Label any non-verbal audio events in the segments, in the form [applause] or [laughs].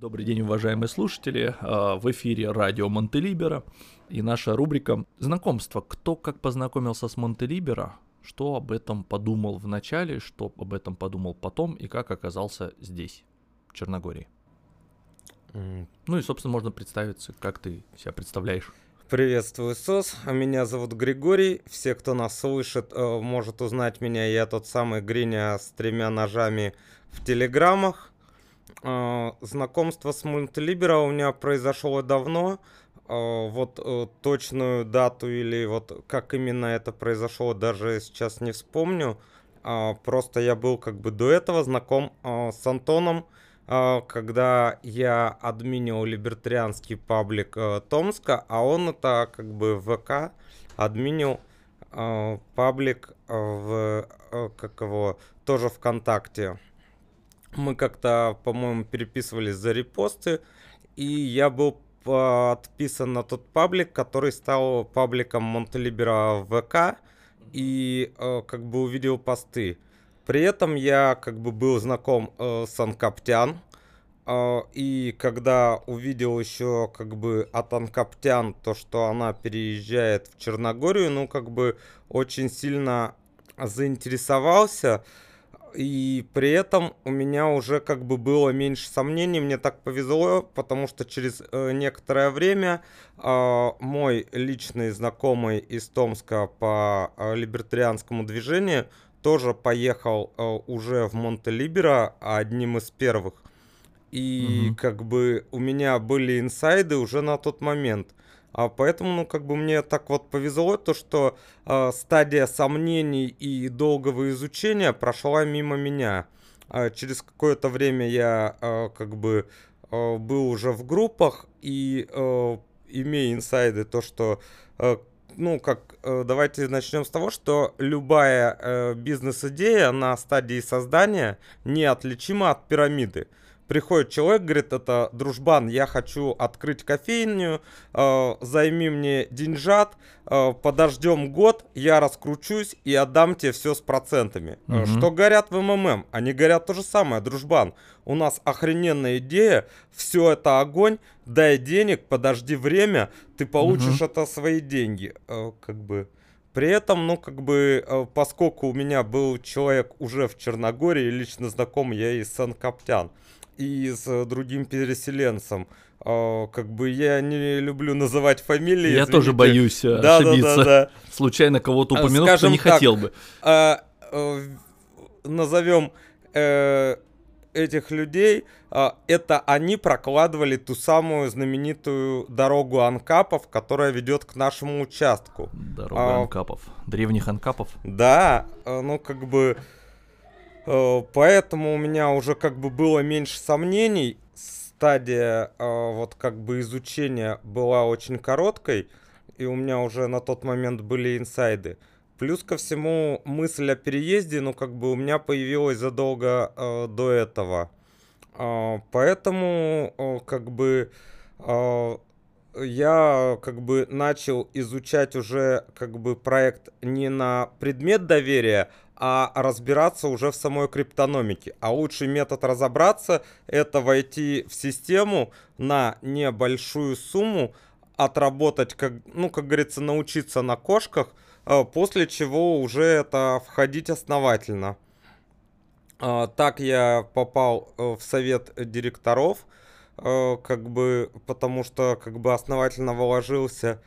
Добрый день, уважаемые слушатели. А, в эфире радио Монтелибера и наша рубрика «Знакомство». Кто как познакомился с Монтелибера, что об этом подумал в начале, что об этом подумал потом и как оказался здесь, в Черногории. Mm. Ну и, собственно, можно представиться, как ты себя представляешь. Приветствую, СОС. Меня зовут Григорий. Все, кто нас слышит, э, может узнать меня. Я тот самый Гриня с тремя ножами в телеграммах. А, знакомство с Мультлибера у меня произошло давно. А, вот э, точную дату или вот как именно это произошло, даже сейчас не вспомню. А, просто я был как бы до этого знаком с Антоном, когда я админил либертарианский паблик э, Томска, а он это как бы ВК админил паблик в как его тоже ВКонтакте мы как-то, по-моему, переписывались за репосты, и я был подписан на тот паблик, который стал пабликом Монтелибера ВК, и э, как бы увидел посты. При этом я как бы был знаком э, с Анкаптян, э, и когда увидел еще как бы от Анкаптян то, что она переезжает в Черногорию, ну как бы очень сильно заинтересовался, и при этом у меня уже как бы было меньше сомнений, мне так повезло, потому что через э, некоторое время э, мой личный знакомый из Томска по э, либертарианскому движению тоже поехал уже в Монтелибера одним из первых. И угу. как бы у меня были инсайды уже на тот момент. А поэтому, ну, как бы мне так вот повезло, то, что э, стадия сомнений и долгого изучения прошла мимо меня. А через какое-то время я э, как бы э, был уже в группах и э, имея инсайды, то, что э, ну, как, э, давайте начнем с того, что любая э, бизнес-идея на стадии создания неотличима от пирамиды приходит человек, говорит, это дружбан, я хочу открыть кофейню, э, займи мне деньжат, э, подождем год, я раскручусь и отдам тебе все с процентами. Угу. Что горят в МММ? Они горят то же самое, дружбан. У нас охрененная идея, все это огонь, дай денег, подожди время, ты получишь угу. это свои деньги. Э, как бы... При этом, ну, как бы, э, поскольку у меня был человек уже в Черногории, лично знакомый, я из Сан-Каптян, и с э, другим переселенцем. Uh, как бы я не люблю называть фамилии. Я извините. тоже боюсь э, да, ошибиться. Да, да, да. Случайно кого-то упомянуть, Скажем кто не так, хотел бы. Uh, uh, назовем uh, этих людей. Uh, это они прокладывали ту самую знаменитую дорогу анкапов, которая ведет к нашему участку. Дорога uh, анкапов. Древних анкапов. Да, ну как бы... Э, поэтому у меня уже как бы было меньше сомнений. Стадия э, вот как бы изучения была очень короткой, и у меня уже на тот момент были инсайды. Плюс ко всему мысль о переезде, ну как бы у меня появилась задолго э, до этого. Э, поэтому э, как бы э, я как бы начал изучать уже как бы проект не на предмет доверия, а разбираться уже в самой криптономике. А лучший метод разобраться – это войти в систему на небольшую сумму, отработать, как, ну, как говорится, научиться на кошках, а, после чего уже это входить основательно. А, так я попал э, в совет директоров, э, как бы, потому что как бы основательно вложился.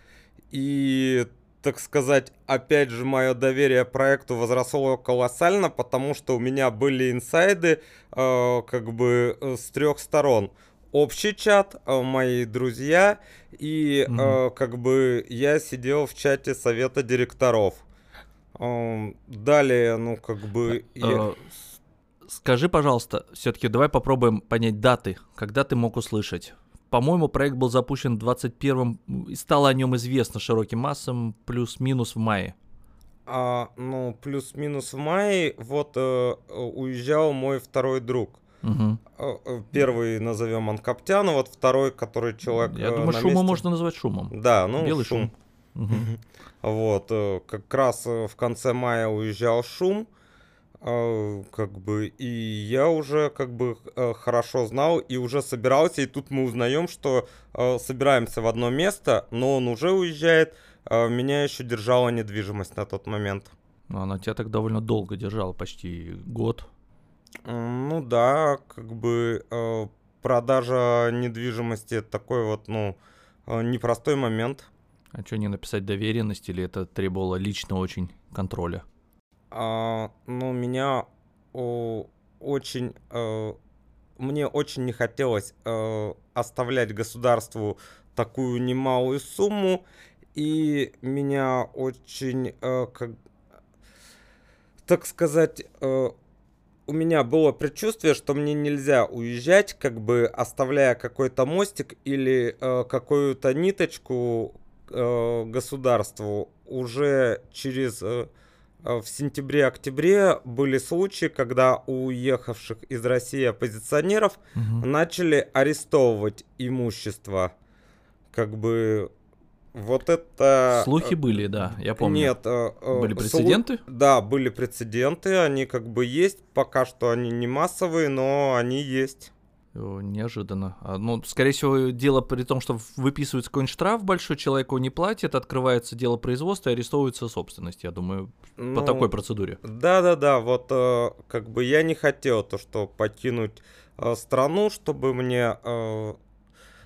И так сказать, опять же, мое доверие проекту возросло колоссально, потому что у меня были инсайды э, как бы э, с трех сторон. Общий чат, э, мои друзья, и mm-hmm. э, как бы я сидел в чате совета директоров. Э, далее, ну, как бы... Э, я... Скажи, пожалуйста, все-таки давай попробуем понять даты, когда ты мог услышать по-моему, проект был запущен в 21-м, и стало о нем известно широким массам плюс-минус в мае. А, ну, плюс-минус в мае вот э, уезжал мой второй друг. Угу. Первый назовем Анкаптян, вот второй, который человек. Я думаю, шумом месте... можно назвать шумом. Да, ну белый шум. шум. Угу. [laughs] Вот, как раз в конце мая уезжал шум. А, как бы, и я уже как бы э, хорошо знал и уже собирался, и тут мы узнаем, что э, собираемся в одно место, но он уже уезжает, а меня еще держала недвижимость на тот момент. Ну, она тебя так довольно долго держала, почти год. Ну да, как бы продажа недвижимости такой вот, ну, непростой момент. А что, не написать доверенность или это требовало лично очень контроля? А, ну, меня очень... Э, мне очень не хотелось э, оставлять государству такую немалую сумму, и меня очень, э, как, так сказать, у меня было предчувствие, что мне нельзя уезжать, как бы оставляя какой-то мостик или э, какую-то ниточку э, государству уже через... Э, в сентябре-октябре были случаи, когда у уехавших из России оппозиционеров угу. начали арестовывать имущество. Как бы вот это... Слухи были, да, я помню. Нет. Э, э, были прецеденты? Слух... Да, были прецеденты, они как бы есть, пока что они не массовые, но они есть. Неожиданно. А, ну, скорее всего, дело при том, что выписывается какой-нибудь штраф большой, человеку не платит, открывается дело производства и арестовывается собственность, я думаю, ну, по такой процедуре. Да-да-да, вот э, как бы я не хотел то, что покинуть э, страну, чтобы мне э,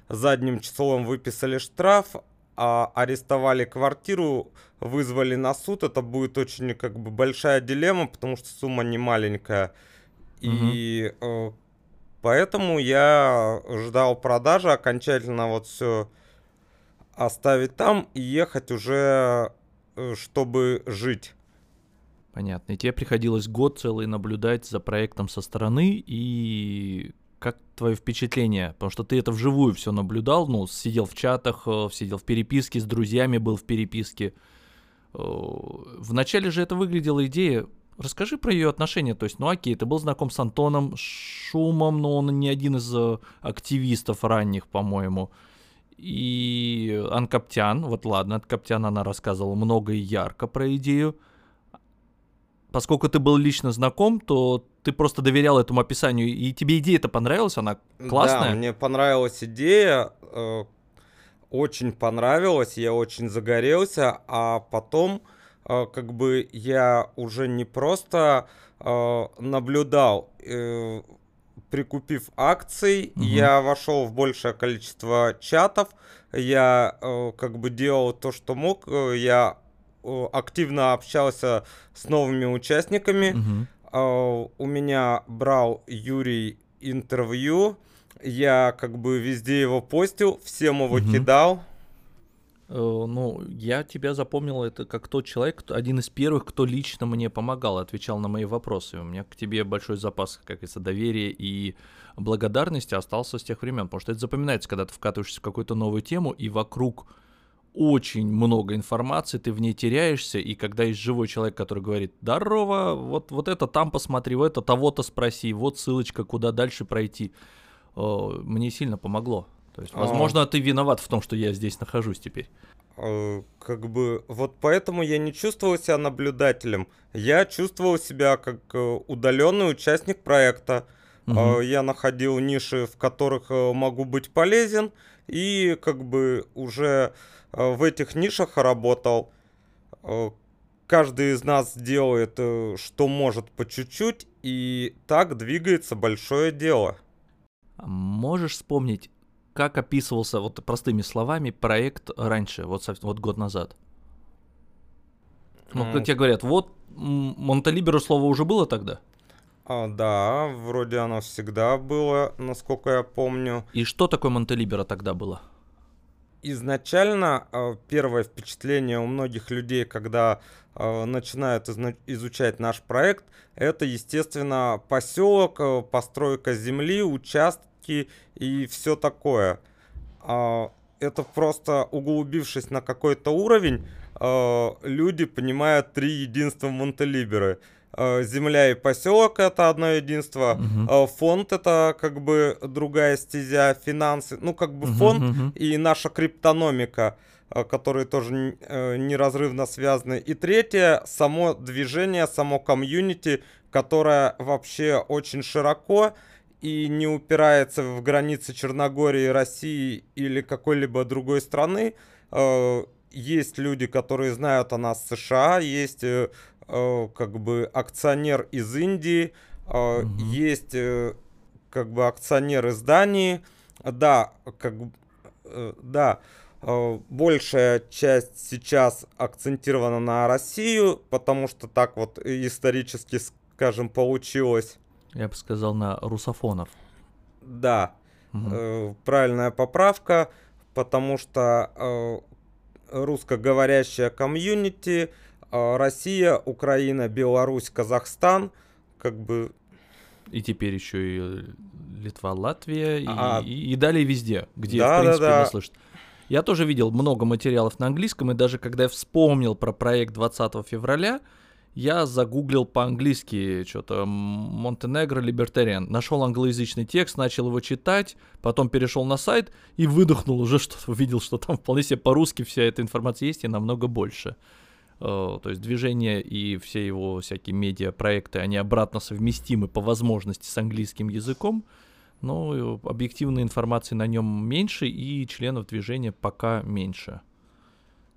задним числом выписали штраф, а арестовали квартиру, вызвали на суд, это будет очень как бы большая дилемма, потому что сумма не маленькая. Угу. И э, Поэтому я ждал продажи, окончательно вот все оставить там и ехать уже, э, чтобы жить. Понятно. И тебе приходилось год целый наблюдать за проектом со стороны, и как твое впечатление? Потому что ты это вживую все наблюдал, ну, сидел в чатах, э, сидел в переписке, с друзьями был в переписке. Э, Вначале же это выглядела идея Расскажи про ее отношения. То есть, ну окей, ты был знаком с Антоном Шумом, но он не один из э, активистов ранних, по-моему. И Анкаптян, вот ладно, Анкаптян она рассказывала много и ярко про идею. Поскольку ты был лично знаком, то ты просто доверял этому описанию, и тебе идея-то понравилась, она классная? Да, мне понравилась идея, э, очень понравилась, я очень загорелся, а потом как бы я уже не просто а, наблюдал, э, прикупив акций, угу. я вошел в большее количество чатов, я э, как бы делал то, что мог, э, я активно общался с новыми участниками. Угу. У меня брал Юрий интервью, я как бы везде его постил, всем его угу. кидал. Э, ну, я тебя запомнил это как тот человек, один из первых, кто лично мне помогал, отвечал на мои вопросы. У меня к тебе большой запас, как говорится, доверия и благодарности остался с тех времен, потому что это запоминается, когда ты вкатываешься в какую-то новую тему, и вокруг очень много информации, ты в ней теряешься, и когда есть живой человек, который говорит, здорово, вот, вот это там посмотри, вот это того-то спроси, вот ссылочка, куда дальше пройти, мне сильно помогло. То есть, возможно, а... ты виноват в том, что я здесь нахожусь теперь. А, как бы вот поэтому я не чувствовал себя наблюдателем. Я чувствовал себя как э, удаленный участник проекта. Угу. Я находил ниши, в которых э, могу быть полезен, и как бы уже э, в этих нишах работал. Каждый из нас делает, что может по чуть-чуть, и так двигается большое дело. А можешь вспомнить как описывался вот простыми словами проект раньше, вот, вот год назад? Ну, как тебе говорят, вот Монталиберу слово уже было тогда? А, да, вроде оно всегда было, насколько я помню. И что такое Монталибера тогда было? Изначально а, первое впечатление у многих людей, когда а, начинают изучать наш проект, это, естественно, поселок, а, постройка земли, участки шутки и все такое. А, это просто углубившись на какой-то уровень, а, люди понимают три единства Монтелиберы. А, земля и поселок это одно единство, угу. фонд это как бы другая стезя, финансы, ну как бы угу, фонд угу. и наша криптономика которые тоже э, неразрывно связаны. И третье, само движение, само комьюнити, которая вообще очень широко и не упирается в границы Черногории, России или какой-либо другой страны. Э, есть люди, которые знают о нас США, есть э, э, как бы акционер из Индии, угу. есть как бы акционер из Дании. Да, как да, большая часть сейчас акцентирована на Россию, потому что так вот исторически, скажем, получилось. Я бы сказал, на русофонов. Да, угу. э, правильная поправка, потому что э, русскоговорящая комьюнити, э, Россия, Украина, Беларусь, Казахстан, как бы... И теперь еще и Литва, Латвия, а, и, и, далее везде, где, да, в принципе, да, да. нас слышат. Я тоже видел много материалов на английском, и даже когда я вспомнил про проект 20 февраля, я загуглил по-английски что-то Монтенегро Либертариан. Нашел англоязычный текст, начал его читать, потом перешел на сайт и выдохнул уже [laughs] что-то, увидел, что там вполне себе по-русски вся эта информация есть и намного больше. Uh, то есть движение и все его всякие медиа-проекты, они обратно совместимы по возможности с английским языком, но объективной информации на нем меньше и членов движения пока меньше.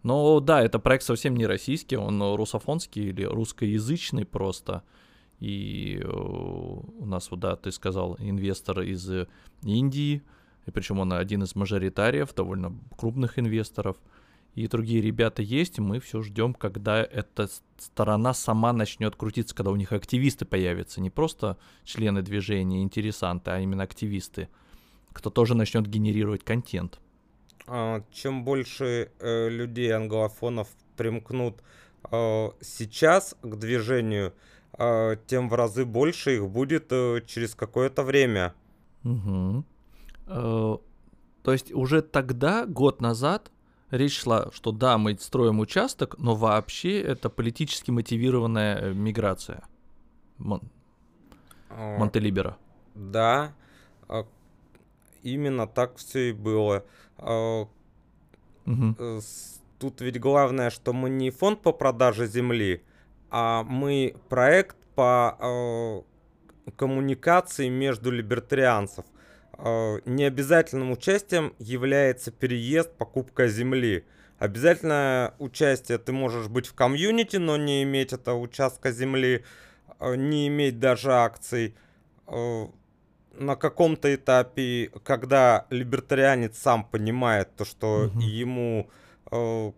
Но да, это проект совсем не российский, он русофонский или русскоязычный просто. И э, у нас, вот, да, ты сказал, инвестор из Индии, и причем он один из мажоритариев, довольно крупных инвесторов. И другие ребята есть, и мы все ждем, когда эта сторона сама начнет крутиться, когда у них активисты появятся, не просто члены движения, интересанты, а именно активисты, кто тоже начнет генерировать контент. А, чем больше э, людей англофонов примкнут э, сейчас к движению, э, тем в разы больше их будет через какое-то время. Угу. То есть уже тогда, год назад, речь шла, что да, мы строим участок, но вообще это политически мотивированная миграция Мон... Монтелибера. Да, именно так все и было. Угу. Тут ведь главное, что мы не фонд по продаже земли, а мы проект по э, коммуникации между либертарианцев. Э, необязательным участием является переезд, покупка земли. Обязательное участие ты можешь быть в комьюнити, но не иметь этого участка земли, не иметь даже акций на каком-то этапе, когда либертарианец сам понимает то, что угу. ему э,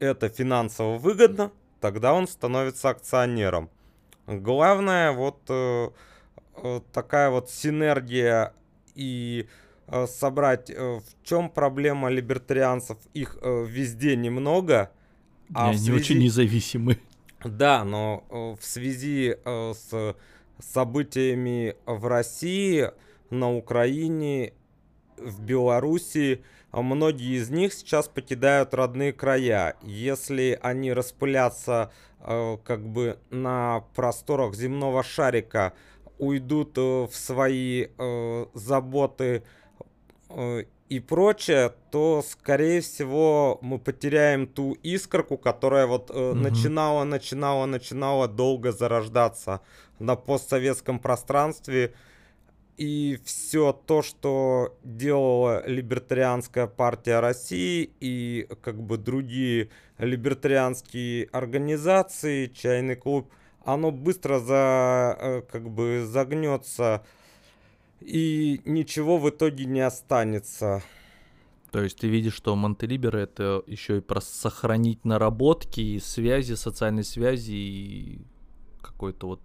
это финансово выгодно, тогда он становится акционером. Главное вот э, э, такая вот синергия и э, собрать, э, в чем проблема либертарианцев, их э, везде немного. А они связи... очень независимы. Да, но э, в связи э, с событиями в России, на Украине, в Белоруссии, многие из них сейчас покидают родные края. Если они распылятся э, как бы на просторах земного шарика, уйдут э, в свои э, заботы э, и прочее, то, скорее всего, мы потеряем ту искорку, которая вот э, угу. начинала, начинала, начинала долго зарождаться на постсоветском пространстве. И все то, что делала либертарианская партия России и как бы другие либертарианские организации, чайный клуб, оно быстро за, э, как бы загнется и ничего в итоге не останется. То есть ты видишь, что Монтелибер это еще и про сохранить наработки и связи, социальные связи и какой-то вот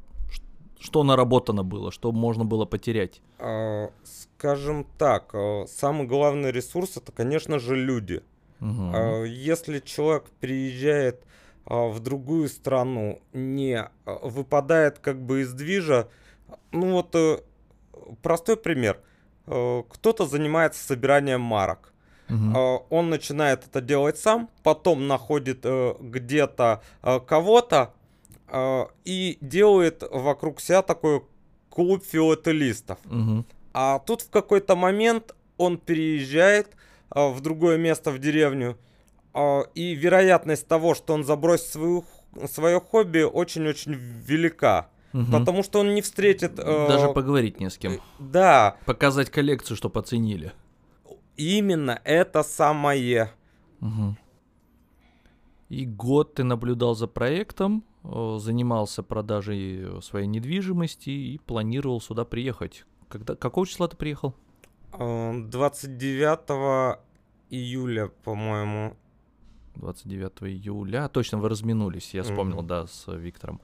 что наработано было, что можно было потерять? А, скажем так, а, самый главный ресурс это, конечно же, люди. Угу. Если человек приезжает в другую страну, не выпадает как бы из движа, ну вот э, простой пример. Кто-то занимается собиранием марок. Угу. Он начинает это делать сам, потом находит э, где-то кого-то, э, и делает вокруг себя такой клуб филателистов. Угу. А тут в какой-то момент он переезжает э, в другое место в деревню, э, и вероятность того, что он забросит свою, свое хобби, очень-очень велика. Мгм. потому что он не встретит... э, Даже поговорить не с кем. Да, Показать коллекцию, чтоб оценили. именно это самое. Мгм. И год ты наблюдал за проектом, э, занимался продажей э, своей недвижимости и планировал сюда приехать. Когда, какого числа ты приехал? Э, 29 июля, по-моему. 29 июля. А, точно, вы разминулись, я вспомнил, Мгм. да, с э, Виктором.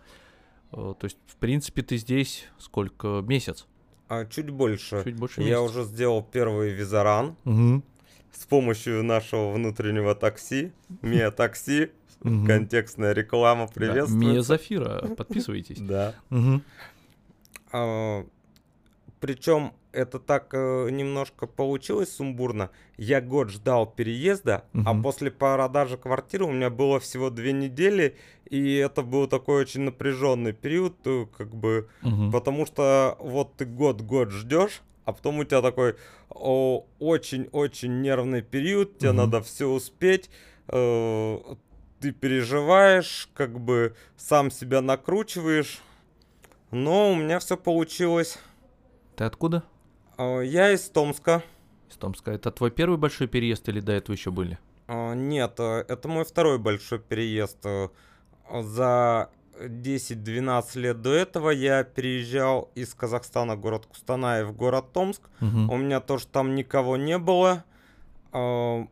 Э, То есть, в принципе, ты здесь сколько? Месяц? А, чуть больше. Чуть больше Я месяца. уже сделал первый визаран Мгм. с помощью нашего внутреннего такси. Мия такси. Контекстная реклама Да, приветствуется. Мия Зафира, подписывайтесь. [laughs] Да. Причем это так э, немножко получилось сумбурно. Я год ждал переезда, а Мгм. после продажи квартиры у меня было всего две недели, и это был такой очень напряженный период, э, как бы, Мгм. потому что вот ты год-год ждешь, а потом у тебя такой очень-очень нервный период, тебе Мгм. надо все успеть, э, ты переживаешь, как бы сам себя накручиваешь, но у меня все получилось. Ты откуда? А, Я из Томска. Из Томска. Это твой первый большой переезд или до этого еще были? А, Нет, э, это мой второй большой переезд. Э, За 10-12 лет до этого я переезжал из Казахстана, город Кустанай, в город Томск. Мгм. У меня тоже там никого не было, а,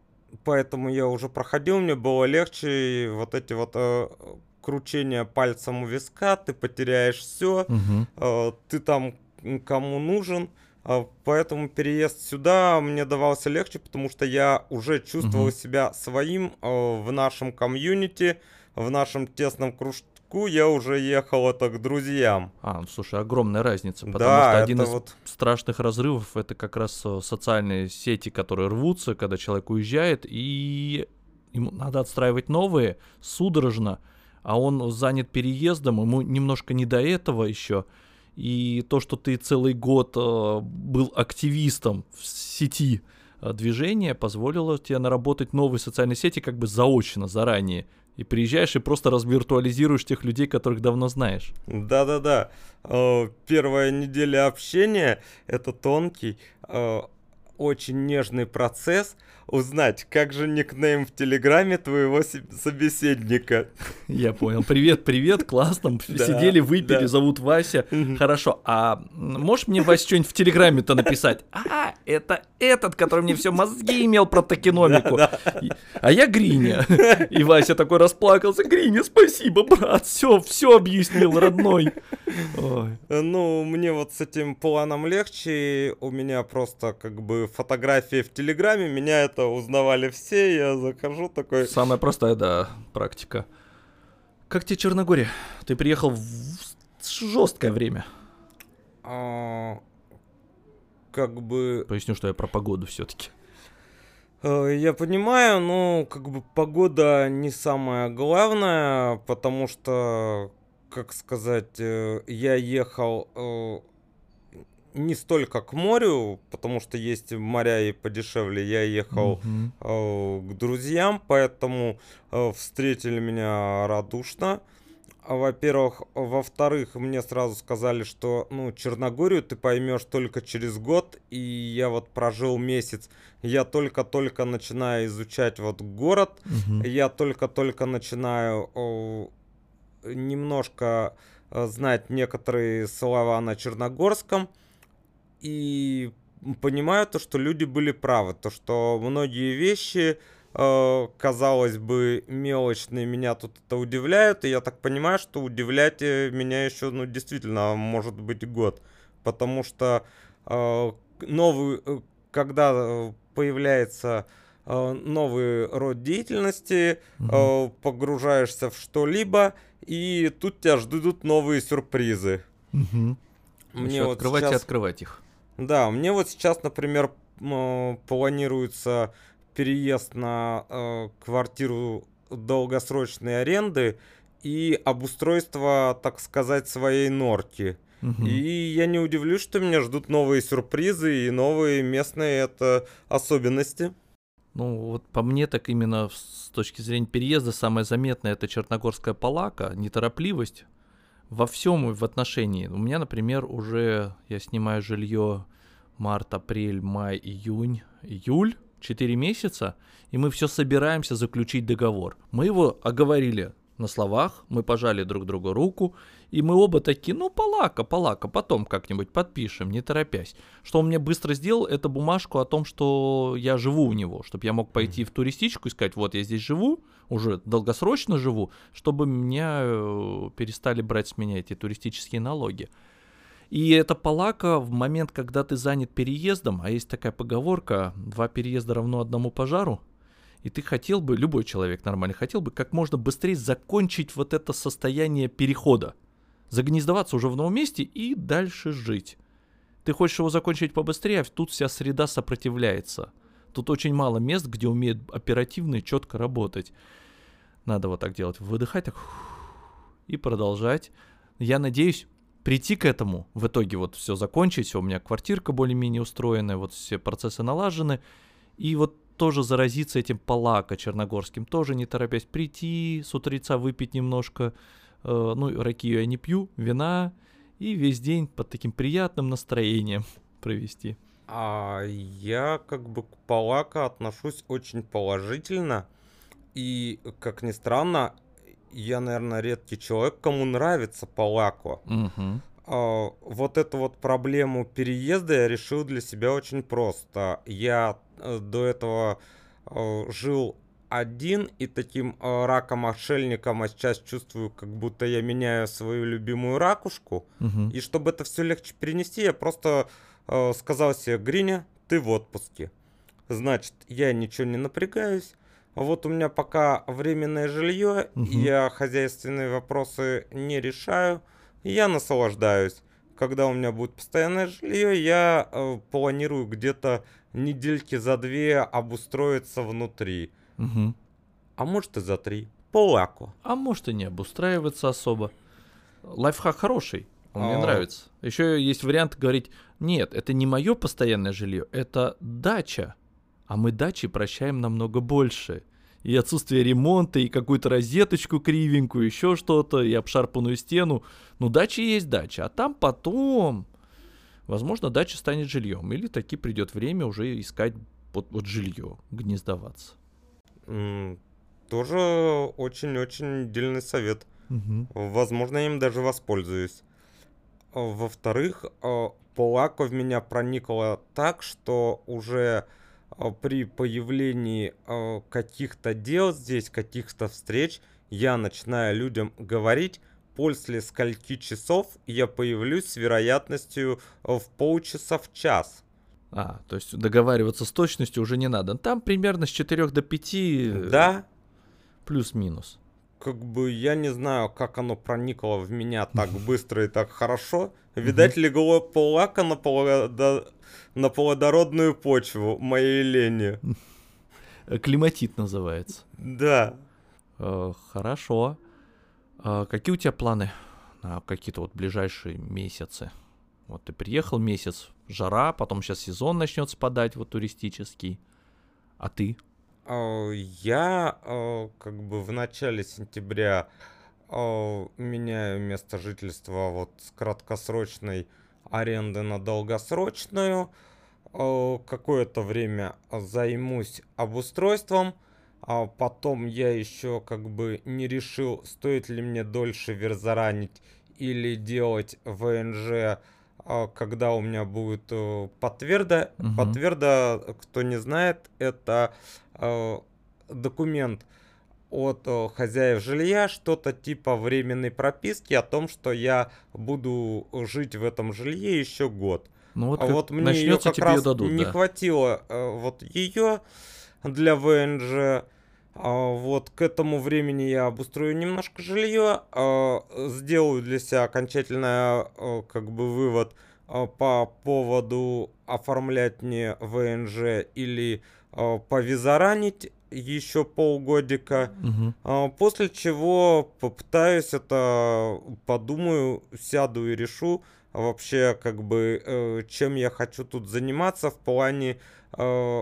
поэтому я уже проходил, мне было легче. И вот эти вот э, кручения пальцем у виска, ты потеряешь все. Э, ты там кому нужен. а, Поэтому переезд сюда мне давался легче, потому что я уже чувствовал Мгм. себя своим э, в нашем комьюнити, в нашем тесном кружку. Я уже ехал это к друзьям. А, ну, слушай, огромная разница, потому да, что один из вот страшных разрывов это как раз э, социальные сети, которые рвутся, когда человек уезжает, и ему надо отстраивать новые судорожно, а он занят переездом, ему немножко не до этого еще. И то, что ты целый год э, был активистом в сети э, движения, позволило тебе наработать новые социальные сети как бы заочно, заранее. И приезжаешь и просто развиртуализируешь тех людей, которых давно знаешь. Да-да-да. Э, Первая неделя общения — это тонкий, очень нежный процесс. Узнать, как же никнейм в Телеграме твоего се- собеседника. Я понял. Привет, привет, классно. [laughs] Да, Сидели, выпили, да. зовут Вася. Хорошо. А можешь мне, Вася, что-нибудь в Телеграме-то написать? [laughs] А, это этот, который мне все мозги имел про токеномику. А я Гриня. И Вася такой расплакался. Гриня, спасибо, брат. Все, все объяснил, родной. Ой. Ну, мне вот с этим планом легче. У меня просто как бы фотографии в Телеграме. Меня это узнавали все. Я захожу такой... Самая простая, да, практика. Как тебе Черногория? Ты приехал в жесткое время. а, Как бы... Поясню, что я про погоду все-таки. Э, Я понимаю, но как бы погода не самое главное, потому что, как сказать, э, я ехал э, не столько к морю, потому что есть моря и подешевле, я ехал э, к друзьям, поэтому э, встретили меня радушно. Во-первых, во-вторых, мне сразу сказали, что ну Черногорию ты поймешь только через год, и я вот прожил месяц, я только-только начинаю изучать вот город, Мгм. я только-только начинаю о, немножко э, знать некоторые слова на черногорском и понимаю то, что люди были правы, то, что многие вещи, э, казалось бы, мелочные, меня тут это удивляют, и я так понимаю, что удивлять э, меня еще, ну, действительно, может быть год, потому что э, новый, э, когда появляется э, новый род деятельности, э, погружаешься в что-либо, и тут тебя ждут новые сюрпризы. Мгм. Мне Ещё вот открывать и сейчас, открывать их. Да, мне вот сейчас, например, м, планируется переезд на э, квартиру долгосрочной аренды и обустройство, так сказать, своей норки. Мгм. И я не удивлюсь, что меня ждут новые сюрпризы и новые местные это особенности. Ну, вот по мне, так именно с точки зрения переезда, самое заметное это черногорская палака, неторопливость. Во всем в отношении. У меня, например, уже я снимаю жилье март, апрель, май, июнь, июль, 4 месяца, и мы все собираемся заключить договор. Мы его оговорили на словах, мы пожали друг другу руку, и мы оба такие, ну, полака, полака, потом как-нибудь подпишем, не торопясь. Что он мне быстро сделал, это бумажку о том, что я живу у него, чтобы я мог пойти в туристичку и сказать, вот я здесь живу, уже долгосрочно живу, чтобы меня э, перестали брать с меня эти туристические налоги. И это палака в момент, когда ты занят переездом, а есть такая поговорка, два переезда равно одному пожару, и ты хотел бы, любой человек нормальный, хотел бы как можно быстрее закончить вот это состояние перехода. Загнездоваться уже в новом месте и дальше жить. Ты хочешь его закончить побыстрее, а тут вся среда сопротивляется. Тут очень мало мест, где умеют оперативно и четко работать. Надо вот так делать. Выдыхать так и продолжать. Я надеюсь прийти к этому, в итоге вот все закончить, у меня квартирка более-менее устроенная, вот все процессы налажены, и вот тоже заразиться этим полака черногорским, тоже не торопясь прийти, с утреца выпить немножко, э, ну, ракию я не пью, вина, и весь день под таким приятным настроением [laughs] провести. А я как бы к полака отношусь очень положительно, и, как ни странно, я, наверное, редкий человек, кому нравится полако. Угу. А, вот эту вот проблему переезда я решил для себя очень просто. Я э, до этого э, жил один и таким э, раком-отшельником, а сейчас чувствую, как будто я меняю свою любимую ракушку. Угу. И чтобы это все легче перенести, я просто сказал себе, Гриня, ты в отпуске. Значит, я ничего не напрягаюсь. Вот у меня пока временное жилье, угу. я хозяйственные вопросы не решаю я наслаждаюсь. Когда у меня будет постоянное жилье, я э, планирую где-то недельки за две обустроиться внутри. Угу. А может и за три. Полаку. А может и не обустраиваться особо. Лайфхак хороший. Он а... мне нравится. Еще есть вариант говорить, нет, это не мое постоянное жилье, это дача. А мы дачи прощаем намного больше и отсутствие ремонта, и какую-то розеточку кривенькую, еще что-то, и обшарпанную стену. Ну, дача есть дача, а там потом, возможно, дача станет жильем, или таки придет время уже искать вот, вот жилье, гнездоваться. Mm, тоже очень-очень дельный совет. Угу. Возможно, я им даже воспользуюсь. Во-вторых, э, Полако в меня проникло так, что уже а, при появлении а, каких-то дел здесь, каких-то встреч, я начинаю людям говорить, после скольки часов я появлюсь с вероятностью а, в полчаса в час. А, то есть договариваться с точностью уже не надо. Там примерно с 4 до 5. Э, да. Плюс-минус. Как бы я не знаю, как оно проникло в меня так быстро и так хорошо. Видать, легло полака на, на плодородную почву моей лени. Климатит называется. Да. Э, хорошо. Э, какие у тебя планы на какие-то вот ближайшие месяцы? Вот ты приехал месяц, жара, потом сейчас сезон начнет спадать, вот туристический. А ты? Э, я как бы в начале сентября меняю место жительства вот с краткосрочной аренды на долгосрочную. Э, какое-то время займусь обустройством. А потом я еще как бы не решил, стоит ли мне дольше верзаранить или делать ВНЖ, э, когда у меня будет э, подтверда. Угу. Подтверда, кто не знает, это документ, от э, хозяев жилья что-то типа временной прописки о том, что я буду жить в этом жилье еще год. Ну вот, а вот мне ее как раз дадут, не да. хватило э, вот ее для ВНЖ. А вот к этому времени я обустрою немножко жилье, а, сделаю для себя окончательный э, как бы вывод по поводу оформлять мне ВНЖ или повизаранить еще полгодика, угу. после чего попытаюсь это, подумаю, сяду и решу вообще, как бы, э, чем я хочу тут заниматься в плане э,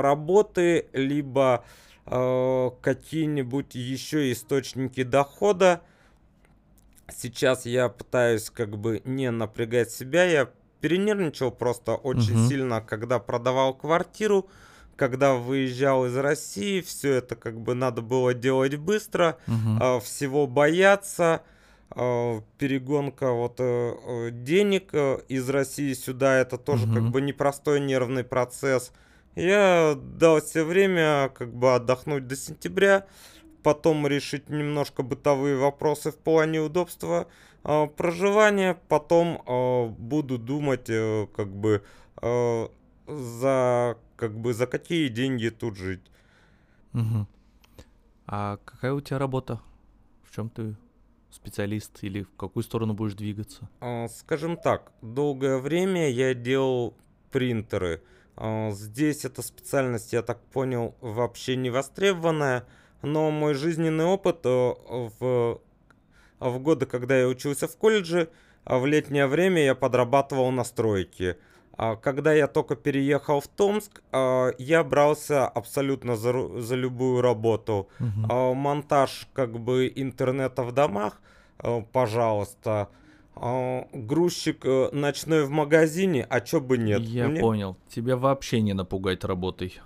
работы, либо какие-нибудь еще источники дохода. сейчас я пытаюсь как бы не напрягать себя. Я перенервничал просто очень Мгм. сильно, когда продавал квартиру, когда выезжал из России. Все это как бы надо было делать быстро, а, всего бояться. а, Перегонка вот э, э, денег э, из России сюда это тоже как Мгм. бы непростой нервный процесс. Я дал себе время как бы отдохнуть до сентября, потом решить немножко бытовые вопросы в плане удобства а, проживания, потом а, буду думать э, как бы а, за как бы за какие деньги тут жить. Мгм. А какая у тебя работа? В чем ты специалист или в какую сторону будешь двигаться? А, Скажем так, долгое время я делал принтеры. А, Здесь эта специальность, я так понял, вообще не востребованная, но мой жизненный опыт э, в, в годы, когда я учился в колледже, а в летнее время я подрабатывал на стройке. А Когда я только переехал в Томск, а, я брался абсолютно за, за любую работу. А, монтаж как бы интернета в домах, пожалуйста. Грузчик э, ночной в магазине, а чё бы нет? Я Мне- понял. Тебя вообще не напугать работой.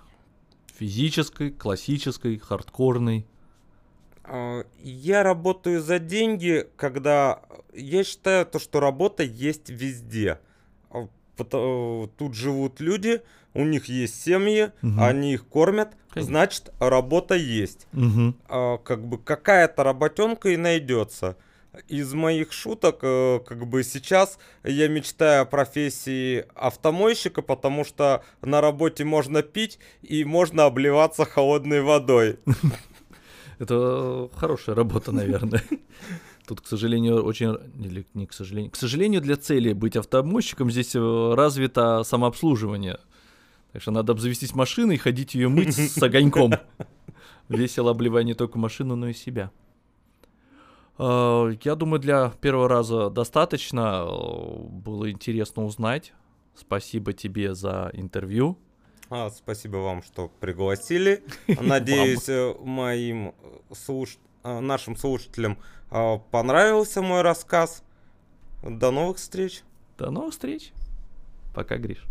Физической, классической, хардкорной. Я работаю за деньги, когда я считаю то, что работа есть везде. Тут живут люди, у них есть семьи, Мгм. они их кормят, Конечно. значит работа есть. Мгм. а, как бы какая-то работенка и найдется. Из моих шуток, э, как бы сейчас я мечтаю о профессии автомойщика, потому что на работе можно пить и можно обливаться холодной водой. [laughs] Это хорошая работа, наверное. [laughs] Тут, к сожалению, очень... Или не к сожалению. К сожалению, для цели быть автомойщиком здесь э, развито самообслуживание. Так что надо обзавестись машиной и ходить ее мыть с [laughs] огоньком. Весело обливая не только машину, но и себя. Э, Я думаю, для первого раза достаточно. Э, Было интересно узнать. Спасибо тебе за интервью. А, спасибо вам, что пригласили. [laughs] Надеюсь, э, моим слуш- нашим слушателям э, понравился мой рассказ. До новых встреч. До новых встреч. Пока, Гриш.